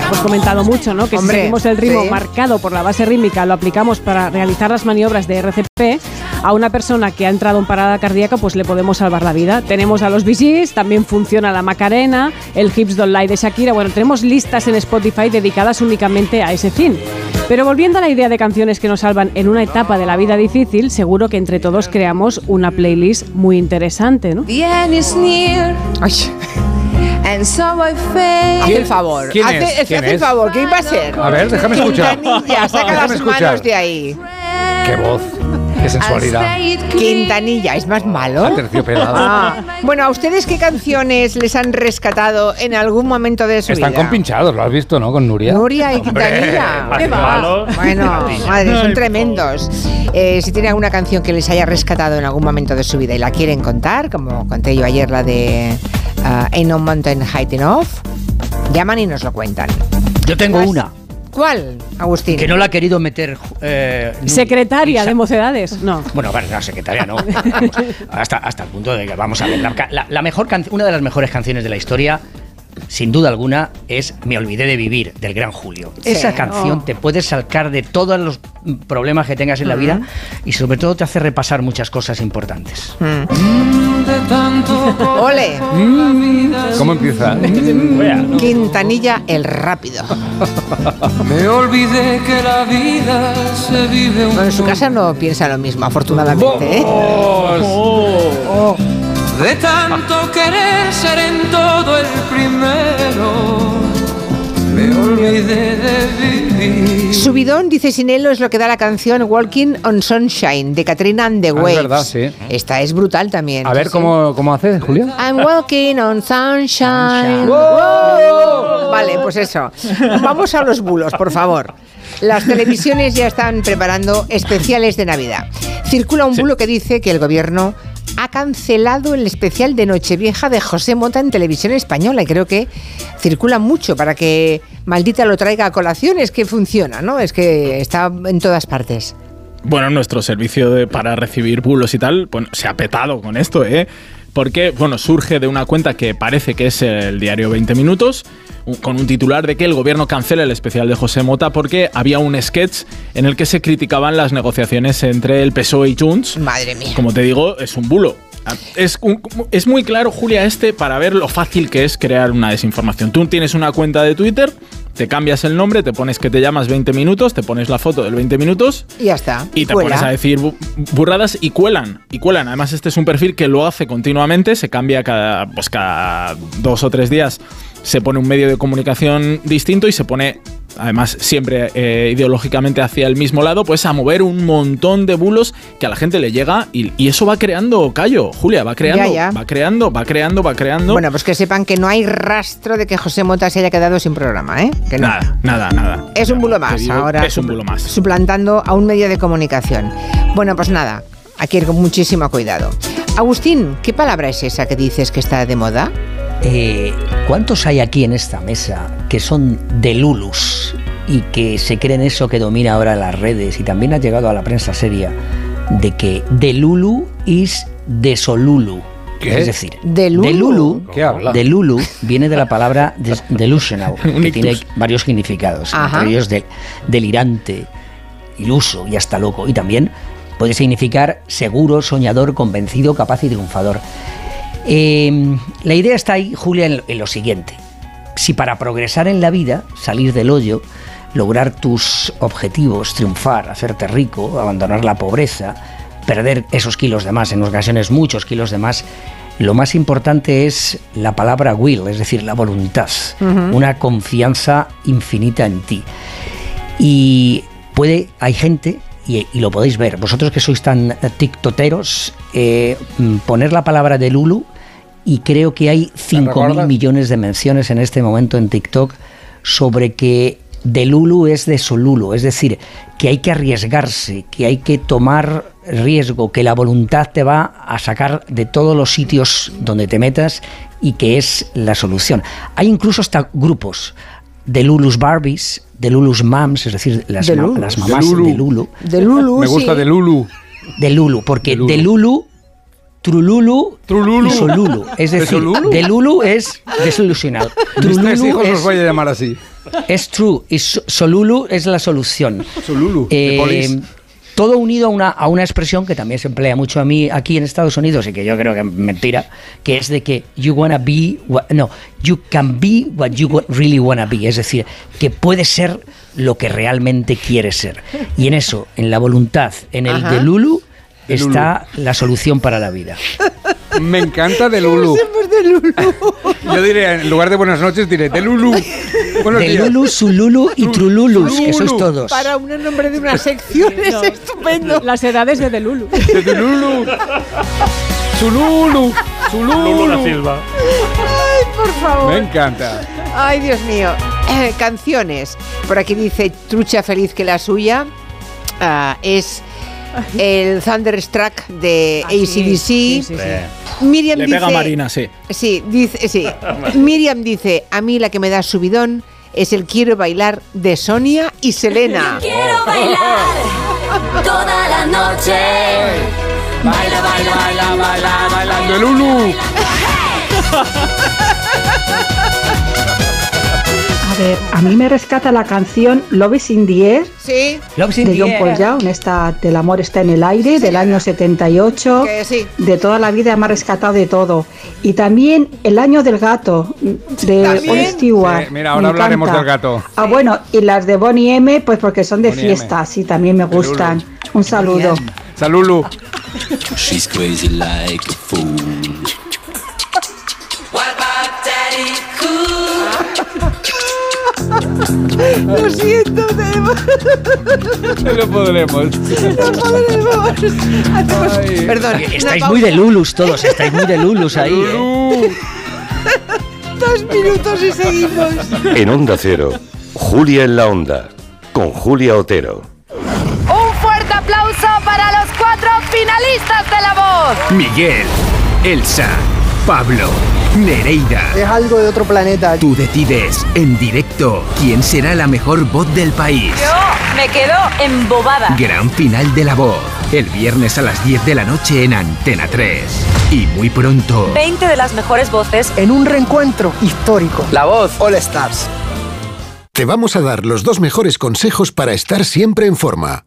S41: Hemos comentado mucho, ¿no? Que
S1: Hombre,
S41: si seguimos el ritmo
S1: sí.
S41: marcado por la base rítmica, lo aplicamos para realizar las maniobras de RCP, a una persona que ha entrado en parada cardíaca, pues le podemos salvar la vida. Tenemos a los Gees, también funciona la Macarena, el Hips Don't Lie de Shakira. Bueno, tenemos listas en Spotify dedicadas únicamente a ese fin. Pero volviendo a la idea de canciones que nos salvan en una etapa de la vida difícil, seguro que entre todos creamos una playlist muy interesante, ¿no?
S44: Near. And so I.
S1: Haz el favor.
S25: quién es?
S1: hace
S25: ¿Quién
S1: el
S25: es?
S1: favor. ¿Quién va a ser?
S25: A ver, déjame escuchar.
S1: Quintanilla, saca
S25: Déjame
S1: las
S25: escuchar.
S1: manos de ahí.
S25: Qué voz, qué sensualidad.
S1: Quintanilla, ¿es más malo?
S25: Terciopelado.
S1: Ah, bueno, ¿a ustedes qué canciones les han rescatado en algún momento de su
S25: Están
S1: vida?
S25: compinchados, ¿lo has visto, no? Con Nuria.
S1: Nuria y Quintanilla. ¿Qué va?
S25: malos.
S1: Bueno, madre, son tremendos. Eh, si tienen alguna canción que les haya rescatado en algún momento de su vida y la quieren contar, como conté yo ayer la de ah, Ain't No Mountain High Enough, llaman y nos lo cuentan.
S8: Yo tengo una.
S1: ¿Cuál, Agustín?
S8: Que no la ha querido meter. eh.
S41: Secretaria de mocedades, no.
S8: Bueno, vale, no, secretaria no. Vamos, (laughs) hasta, hasta el punto de que, vamos a ver, la, la- mejor una de las mejores canciones de la historia, sin duda alguna, es Me olvidé de vivir, del gran Julio.
S1: Sí.
S8: Esa canción
S1: Oh.
S8: te puede sacar de todos los mm, problemas que tengas en la vida y sobre todo te hace repasar muchas cosas importantes.
S1: ¡Ole!
S25: ¿Cómo empieza?
S1: Quintanilla el rápido.
S44: Me olvidé que la vida se vive un
S1: Bueno, en su casa no piensa lo mismo, afortunadamente. ¿eh?
S44: Oh. De tanto querer ser en todo el primero, me olvidé de vivir.
S1: Subidón, dice Sinelo, es lo que da la canción Walking on Sunshine de Katrina and the
S25: Ah, es
S1: Waves.
S25: verdad, sí.
S1: Esta es brutal también.
S25: A ver,
S1: sí.
S25: ¿cómo, cómo hace, Julio?
S1: I'm walking on sunshine. Wow. Vale, pues eso. Vamos a los bulos, por favor. Las televisiones ya están preparando especiales de Navidad. Circula un bulo que dice que el gobierno ha cancelado el especial de Nochevieja de José Mota en televisión española y creo que circula mucho para que maldita lo traiga a colación. Es que funciona, ¿no? Es que está en todas partes.
S26: Bueno, nuestro servicio para recibir bulos y tal, bueno, se ha petado con esto, ¿eh? Porque, bueno, surge de una cuenta que parece que es el diario 20 Minutos, con un titular de que el gobierno cancela el especial de José Mota porque había un sketch en el que se criticaban las negociaciones entre el PSOE y Junts.
S1: Madre mía.
S26: Como te digo, es un bulo. Es, un- es muy claro, Julia, este para ver lo fácil que es crear una desinformación. Tú tienes una cuenta de Twitter, te cambias el nombre, te pones que te llamas 20 minutos, te pones la foto del 20 minutos
S1: Y ya está.
S26: y te
S1: Cuela.
S26: pones a decir bu- burradas y cuelan. Y cuelan. Además, este es un perfil que lo hace continuamente, se cambia cada, pues cada dos o tres días. Se pone un medio de comunicación distinto y se pone, además, siempre eh, ideológicamente hacia el mismo lado, pues a mover un montón de bulos que a la gente le llega y, y eso va creando callo, Julia, va creando,
S1: Ya, ya.
S26: va creando, va creando, va creando.
S1: Bueno, pues que sepan que no hay rastro de que José Mota se haya quedado sin programa, ¿eh? Que no.
S26: nada, nada, nada.
S1: Es un bulo más
S26: digo,
S1: ahora.
S26: Es un bulo más.
S1: Suplantando a un medio de comunicación. Bueno, pues nada, hay que ir con muchísimo cuidado. Agustín, ¿qué palabra es esa que dices que está de moda?
S8: Eh, ¿Cuántos hay aquí en esta mesa que son de Lulus y que se creen eso que domina ahora las redes y también ha llegado a la prensa seria de que de Lulu is de Solulu?
S25: ¿Qué?
S8: Es decir,
S1: ¿De Lulu?
S8: Lulu,
S25: ¿Qué habla?
S8: de Lulu viene de la palabra des- (laughs) delusional, que tiene varios significados,
S1: Ajá.
S8: entre ellos de- delirante, iluso y hasta loco. Y también puede significar seguro, soñador, convencido, capaz y triunfador. Eh, la idea está ahí, Julia, en, en lo siguiente. Si para progresar en la vida, salir del hoyo, lograr tus objetivos, triunfar, hacerte rico, abandonar la pobreza, perder esos kilos de más, en ocasiones muchos kilos de más, lo más importante es la palabra will, es decir, la voluntad, una confianza infinita en ti. Y puede, hay gente, y, y lo podéis ver, vosotros que sois tan tiktoteros, eh, mm, poner la palabra de Lulu y creo que hay 5.000
S25: recuerdas?
S8: millones de menciones en este momento en TikTok sobre que de Lulu es de Solulu, es decir, que hay que arriesgarse, que hay que tomar riesgo, que la voluntad te va a sacar de todos los sitios donde te metas y que es la solución. Hay incluso hasta grupos de Lulus Barbies, de Lulus Mams, es decir, las,
S1: De
S8: ma-
S1: Lulu.
S8: las
S1: De
S8: mamás
S1: Lulu.
S8: de Lulu.
S1: De Lulu,
S25: Me gusta
S1: sí.
S25: de Lulu.
S8: De Lulu, porque
S25: De Lulu.
S8: de Lulu, Trululu
S25: Trululu.
S8: y Solulu. Es
S25: ¿De
S8: decir,
S25: Solulu?
S8: de Lulu es desilusionado. (laughs)
S25: Mis tres
S8: Trululu
S25: hijos
S8: es,
S25: los voy a llamar así.
S8: es true y so- Solulu es la solución.
S25: Solulu.
S8: Eh, todo unido a una, a una expresión que también se emplea mucho a mí aquí en Estados Unidos y que yo creo que es mentira, que es de que you wanna be, what- no, you can be what you really wanna be, es decir, que puede ser lo que realmente quiere ser. Y en eso, en la voluntad, en el
S25: Ajá.
S8: De Lulu. Está la solución para la vida.
S25: Me encanta de Lulu. (laughs) Yo diré, en lugar de buenas noches, diré de Lulu. Buenos
S8: de
S25: días.
S8: Lulu, Sululu y Trululus, que sois todos.
S1: Para un nombre de una sección es estupendo.
S41: Las edades de Delulu.
S25: De Lulu. Sululu. Sululu.
S23: Lulu da Silva.
S1: Ay, por favor.
S25: Me encanta.
S1: Ay, Dios mío. Eh, canciones. Por aquí dice Trucha feliz que la suya ah, es (laughs) el Thunderstruck de
S41: Ah,
S1: ACDC.
S41: sí, sí, sí.
S1: Miriam
S26: Le
S1: dice.
S26: pega a Marina, sí.
S1: Sí, dice, sí. (laughs) Miriam dice, a mí la que me da subidón es el quiero bailar de Sonia y Selena. (laughs)
S6: Quiero bailar toda la noche. Baila, baila, baila, baila, baila.
S25: De Lulu.
S45: A ver, a mí me rescata la canción Love is in the Air
S1: Sí.
S8: Love in
S45: de John. Paul Young, esta del amor está en el aire, del año 78.
S1: Que sí.
S45: De toda la vida me ha rescatado de todo. Y también El año del gato de. Paul Stewart.
S25: Sí, mira, ahora
S45: me
S25: hablaremos
S45: encanta.
S25: del gato.
S45: Ah, bueno, y las de Bonnie M, pues porque son de
S25: Bonnie
S45: fiesta,
S25: M.
S45: sí, también me gustan. Un saludo.
S25: Salulu.
S46: She's crazy like a fool.
S1: Lo siento, tenemos.
S25: No lo podremos.
S1: No podremos. Hacemos-. Perdón.
S8: Estáis
S1: una
S8: muy de. Lulus todos, estáis muy de Lulus ahí. ¿eh?
S1: Dos minutos y seguimos.
S47: En Onda Cero, Julia en la Onda, con Julia Otero.
S6: Un fuerte aplauso para los cuatro finalistas de la voz.
S48: Miguel, Elsa, Pablo, Nereida.
S15: Es algo de otro planeta.
S48: Tú decides en directo quién será la mejor voz del país.
S6: Yo me quedo embobada.
S48: Gran final de la voz. El viernes a las 10 de la noche en Antena 3. Y muy pronto.
S6: 20 de las mejores voces.
S15: En un reencuentro histórico. La voz All Stars.
S49: Te vamos a dar los dos mejores consejos para estar siempre en forma.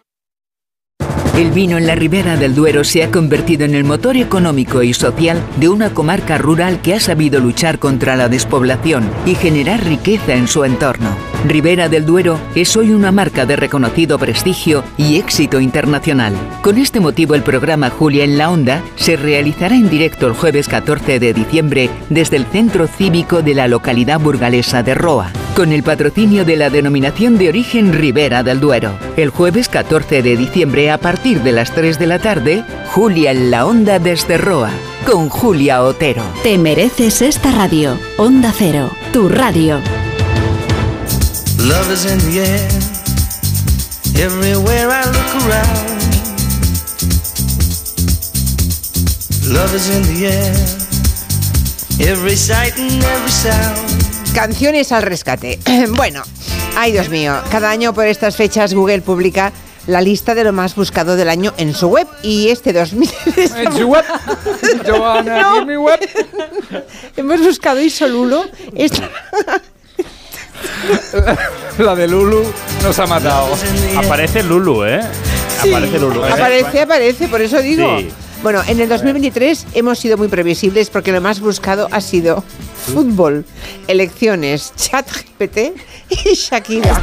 S21: El vino en la Ribera del Duero se ha convertido en el motor económico y social de una comarca rural que ha sabido luchar contra la despoblación y generar riqueza en su entorno. Ribera del Duero es hoy una marca de reconocido prestigio y éxito internacional. Con este motivo el programa Julia en la Onda se realizará en directo el jueves 14 de diciembre desde el Centro Cívico de la localidad burgalesa de Roa, con el patrocinio de la denominación de origen Ribera del Duero. El jueves 14 de diciembre a partir de las 3 de la tarde, Julia en la Onda desde Roa, con Julia Otero.
S50: Te mereces esta radio. Onda Cero, tu radio.
S51: Love is in the air. Everywhere I look around. Love is in the air. Every sight and every sound.
S1: Canciones al rescate. (clears throat) Bueno, ay Dios mío, cada año por estas fechas Google publica la lista de lo más buscado del año en su web y este 2000 (laughs)
S25: En su web. (laughs) Joana,
S1: No.
S25: en mi web. (laughs)
S1: hemos buscado Isolulo esta
S25: La de Lulu nos ha matado.
S23: Aparece Lulu, ¿eh? Aparece Lulu.
S1: aparece, aparece, por eso digo.
S23: Sí.
S1: Bueno, en el 2023 hemos sido muy previsibles porque lo más buscado ha sido fútbol, elecciones, chat GPT y Shakira.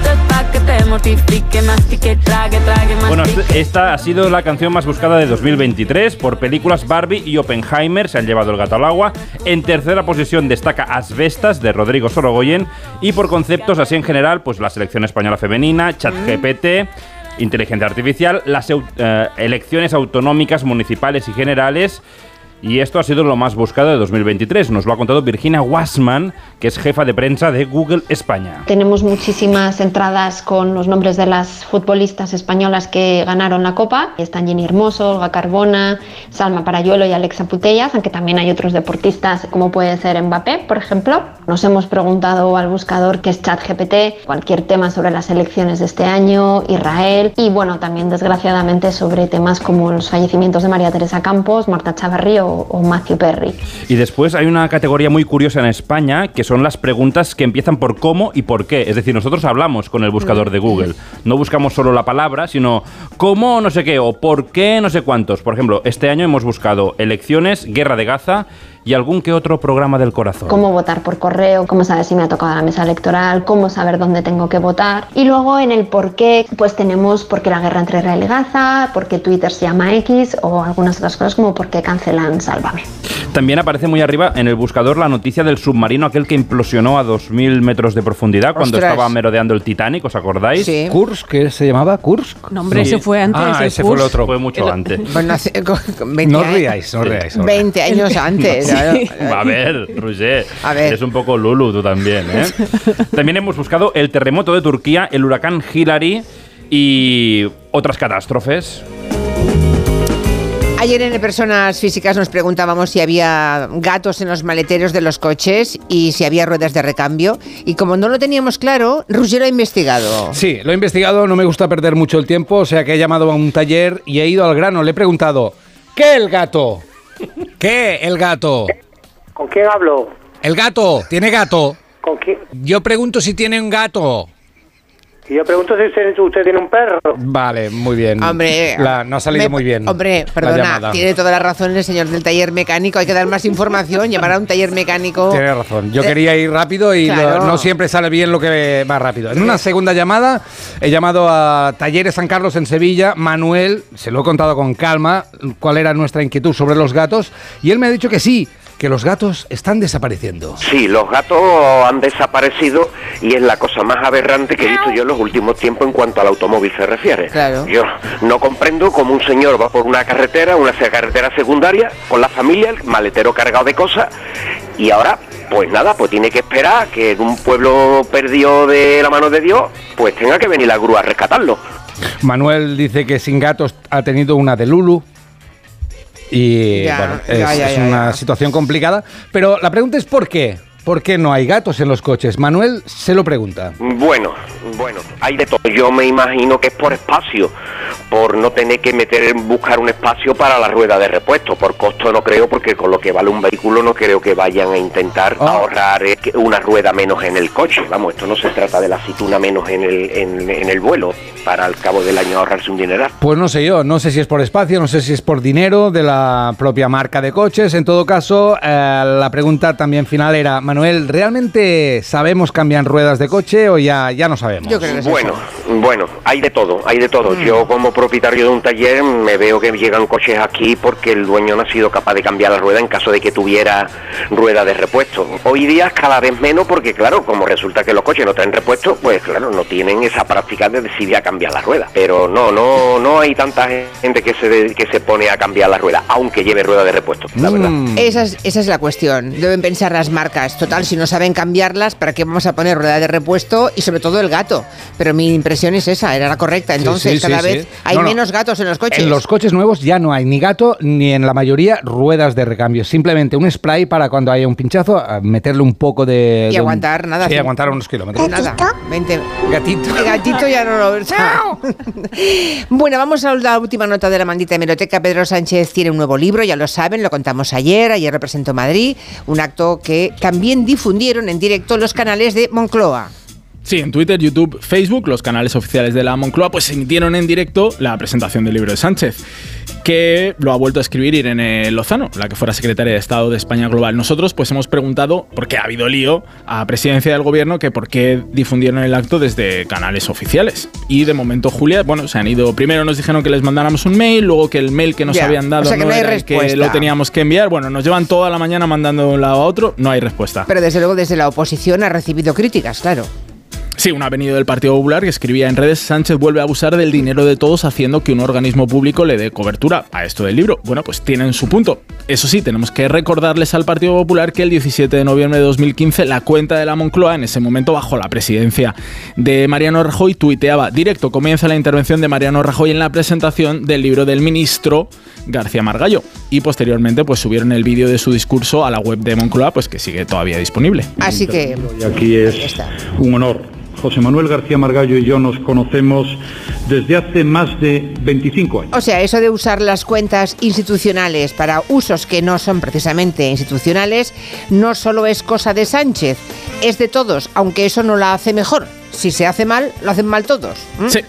S23: Bueno, esta ha sido la canción más buscada de 2023 por películas Barbie y Oppenheimer, se han llevado el gato al agua. En tercera posición destaca Asbestas de Rodrigo Sorogoyen y por conceptos así en general, pues la selección española femenina, ChatGPT, inteligencia artificial, las eh, elecciones autonómicas, municipales y generales. Y esto ha sido lo más buscado de 2023. Nos lo ha contado Virginia Wassman, que es jefa de prensa de Google España.
S52: Tenemos muchísimas entradas con los nombres de las futbolistas españolas que ganaron la Copa. Están Jenny Hermoso, Olga Carbona, Salma Parayuelo y Alexa Putellas, aunque también hay otros deportistas como puede ser Mbappé, por ejemplo. Nos hemos preguntado al buscador qué es ChatGPT, cualquier tema sobre las elecciones de este año, Israel y bueno, también desgraciadamente sobre temas como los fallecimientos de María Teresa Campos, Marta Chavarri o, Matthew Perry.
S23: Y después hay una categoría muy curiosa en España que son las preguntas que empiezan por cómo y por qué. Es decir, nosotros hablamos con el buscador de Google. No buscamos solo la palabra, sino cómo no sé qué o por qué no sé cuántos. Por ejemplo, este año hemos buscado elecciones, guerra de Gaza y algún que otro programa del corazón.
S52: cómo votar por correo, cómo saber si me ha tocado la mesa electoral, cómo saber dónde tengo que votar. Y luego en el por qué, pues tenemos por qué la guerra entre Israel y Gaza, por qué Twitter se llama X o algunas otras cosas como por qué cancelan Sálvame.
S23: También aparece muy arriba en el buscador la noticia del submarino aquel que implosionó a 2.000 metros de profundidad cuando
S25: Ostras.
S23: estaba merodeando el Titanic, ¿os acordáis?
S25: Kursk, ¿qué se llamaba? Kursk.
S41: No, hombre, ese fue antes,
S25: Ah, ese fue el
S41: Kursk.
S25: otro.
S23: Fue mucho antes. (laughs)
S1: Bueno, hace (laughs) con- con 20
S25: No ríais, no ríais. no
S1: 20 años (laughs) antes. (laughs)
S23: A ver, Roger,
S1: A ver.
S23: eres un poco Lulu tú también, ¿eh? (laughs) también hemos buscado el terremoto de Turquía, el huracán Hillary y otras catástrofes.
S1: Ayer en el Personas Físicas nos preguntábamos si había gatos en los maleteros de los coches y si había ruedas de recambio. Y como no lo teníamos claro, Ruggiero ha investigado.
S25: Sí, lo he investigado, no me gusta perder mucho el tiempo, o sea que he llamado a un taller y he ido al grano. Le he preguntado, ¿qué el gato? ¿Qué el gato?
S53: ¿Con quién hablo?
S25: El gato, ¿tiene gato?
S53: ¿Con quién?
S25: Yo pregunto si tiene un gato.
S53: Y yo pregunto si usted, usted tiene un perro.
S25: Vale, muy bien.
S1: Hombre,
S25: La- no ha salido
S1: me-
S25: muy bien.
S1: Hombre, perdona, tiene toda la razón el señor del taller mecánico. Hay que dar más información, llamar a un taller mecánico.
S25: Tiene razón. Yo
S1: Eh,
S25: quería ir rápido y lo-
S1: claro.
S25: no siempre sale bien lo que va rápido. En una segunda llamada he llamado a Talleres San Carlos en Sevilla. Manuel, se lo he contado con calma cuál era nuestra inquietud sobre los gatos y él me ha dicho que sí, que los gatos están desapareciendo.
S54: Sí, los gatos han desaparecido y es la cosa más aberrante que he visto yo en los últimos tiempos en cuanto al automóvil se refiere.
S1: Claro.
S54: Yo no comprendo cómo un señor va por una carretera, una carretera secundaria, con la familia, el maletero cargado de cosas, y ahora, pues nada, pues tiene que esperar que en un pueblo perdido de la mano de Dios, pues tenga que venir la grúa a rescatarlo.
S25: Manuel dice que sin gatos ha tenido una de Lulu. Y
S54: Ya,
S25: bueno, es,
S54: ya, ya,
S25: es
S54: ya,
S25: una situación complicada. Pero la pregunta es ¿por qué? ¿Por qué no hay gatos en los coches? Manuel se lo pregunta.
S54: Bueno, bueno, hay de todo. Yo me imagino que es por espacio, por no tener que meter, buscar un espacio para la rueda de repuesto. Por costo no creo, porque con lo que vale un vehículo no creo que vayan a intentar ahorrar eh, una rueda menos en el coche. Vamos, esto no se trata de la aceituna menos en el, en, en el vuelo. Para al cabo del año ahorrarse un dineral.
S25: Pues no sé yo, no sé si es por espacio, no sé si es por dinero de la propia marca de coches. En todo caso, eh, la pregunta también final era, Manuel, ¿realmente sabemos cambiar ruedas de coche o ya, ya no sabemos?
S1: Yo creo que es
S54: Bueno,
S1: eso.
S54: Bueno, hay de todo, hay de todo.
S1: Mm.
S54: Yo como propietario de un taller me veo que llegan coches aquí porque el dueño no ha sido capaz de cambiar la rueda en caso de que tuviera rueda de repuesto. Hoy día cada vez menos porque claro, como resulta que los coches no traen repuesto, pues claro, no tienen esa práctica de decidir a cambiar la rueda. Pero no, no, no hay tanta gente que se de- que se pone a cambiar la rueda, aunque lleve rueda de repuesto, la verdad.
S1: Esa es, esa es la cuestión. Deben pensar las marcas. Total, si no saben cambiarlas, ¿para qué vamos a poner rueda de repuesto? Y sobre todo el gato. Pero mi impresión es esa, era la correcta. Entonces,
S25: sí, sí,
S1: cada
S25: sí.
S1: vez hay
S25: No, no.
S1: menos gatos en los coches.
S25: En los coches nuevos ya no hay ni gato ni en la mayoría ruedas de recambio. Simplemente un spray para cuando haya un pinchazo, meterle un poco de.
S1: Y
S25: de un-
S1: aguantar, nada.
S25: Sí,
S1: sí.
S25: aguantar unos kilómetros.
S1: Nada. Vente.
S25: Gatito.
S1: El gatito ya no lo. (laughs) (laughs) bueno, vamos a la última nota de la maldita hemeroteca. Pedro Sánchez tiene un nuevo libro, ya lo saben, lo contamos ayer. Ayer representó Madrid, un acto que también difundieron en directo los canales de Moncloa.
S26: Sí, en Twitter, YouTube, Facebook, los canales oficiales de la Moncloa, pues emitieron en directo la presentación del libro de Sánchez, que lo ha vuelto a escribir Irene Lozano, la que fuera secretaria de Estado de España Global. Nosotros, pues hemos preguntado, porque ha habido lío, a presidencia del gobierno, que por qué difundieron el acto desde canales oficiales. Y de momento, Julia, bueno, se han ido. Primero nos dijeron que les mandáramos un mail, luego que el mail que nos habían dado
S1: o sea que
S26: no, era el que lo teníamos que enviar. Bueno, nos llevan toda la mañana mandando de un lado a otro, no hay respuesta.
S1: Pero desde luego, desde la oposición ha recibido críticas, claro.
S26: Sí, un avenido del Partido Popular que escribía en redes Sánchez vuelve a abusar del dinero de todos haciendo que un organismo público le dé cobertura a esto del libro. Bueno, pues tienen su punto. Eso sí, tenemos que recordarles al Partido Popular que el 17 de noviembre de 2015 la cuenta de la Moncloa, en ese momento bajo la presidencia de Mariano Rajoy, tuiteaba directo comienza la intervención de Mariano Rajoy en la presentación del libro del ministro García Margallo. Y posteriormente pues subieron el vídeo de su discurso a la web de Moncloa, pues que sigue todavía disponible.
S1: Así que.
S55: Y aquí es un honor. José Manuel García Margallo y yo nos conocemos desde hace más de 25 años.
S1: O sea, eso de usar las cuentas institucionales para usos que no son precisamente institucionales, no solo es cosa de Sánchez, es de todos, aunque eso no la hace mejor. Si se hace mal, lo hacen mal todos. ¿m?
S26: Sí.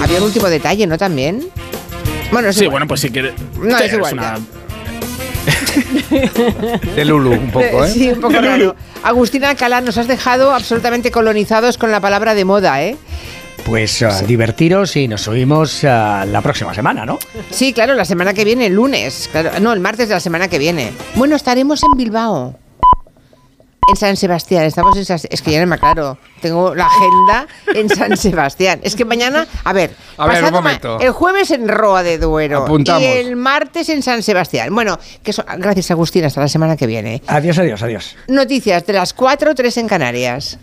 S1: Había un último detalle, ¿no? También. Bueno, es
S26: Sí,
S1: igual.
S26: bueno, pues si quieres...
S1: No,
S26: Sí,
S1: es igual,
S26: una- (laughs)
S25: De Lulu, un poco, ¿eh?
S1: Sí, un poco raro. Agustina Alcalá, nos has dejado absolutamente colonizados con la palabra de moda, ¿eh?
S56: Pues ah, divertiros y nos oímos ah, la próxima semana, ¿no?
S1: Sí, claro, la semana que viene, el lunes. Claro, no, el martes de la semana que viene. Bueno, estaremos en Bilbao. En San Sebastián, estamos en San Es que ya no me aclaro. Tengo la agenda en San Sebastián. Es que mañana, a ver,
S25: A ver, un momento.
S1: el jueves en Roa de Duero
S25: Apuntamos.
S1: y el martes en San Sebastián. Bueno, que eso, gracias Agustín, hasta la semana que viene.
S56: Adiós, adiós, adiós.
S1: Noticias de las 4, 3 en Canarias.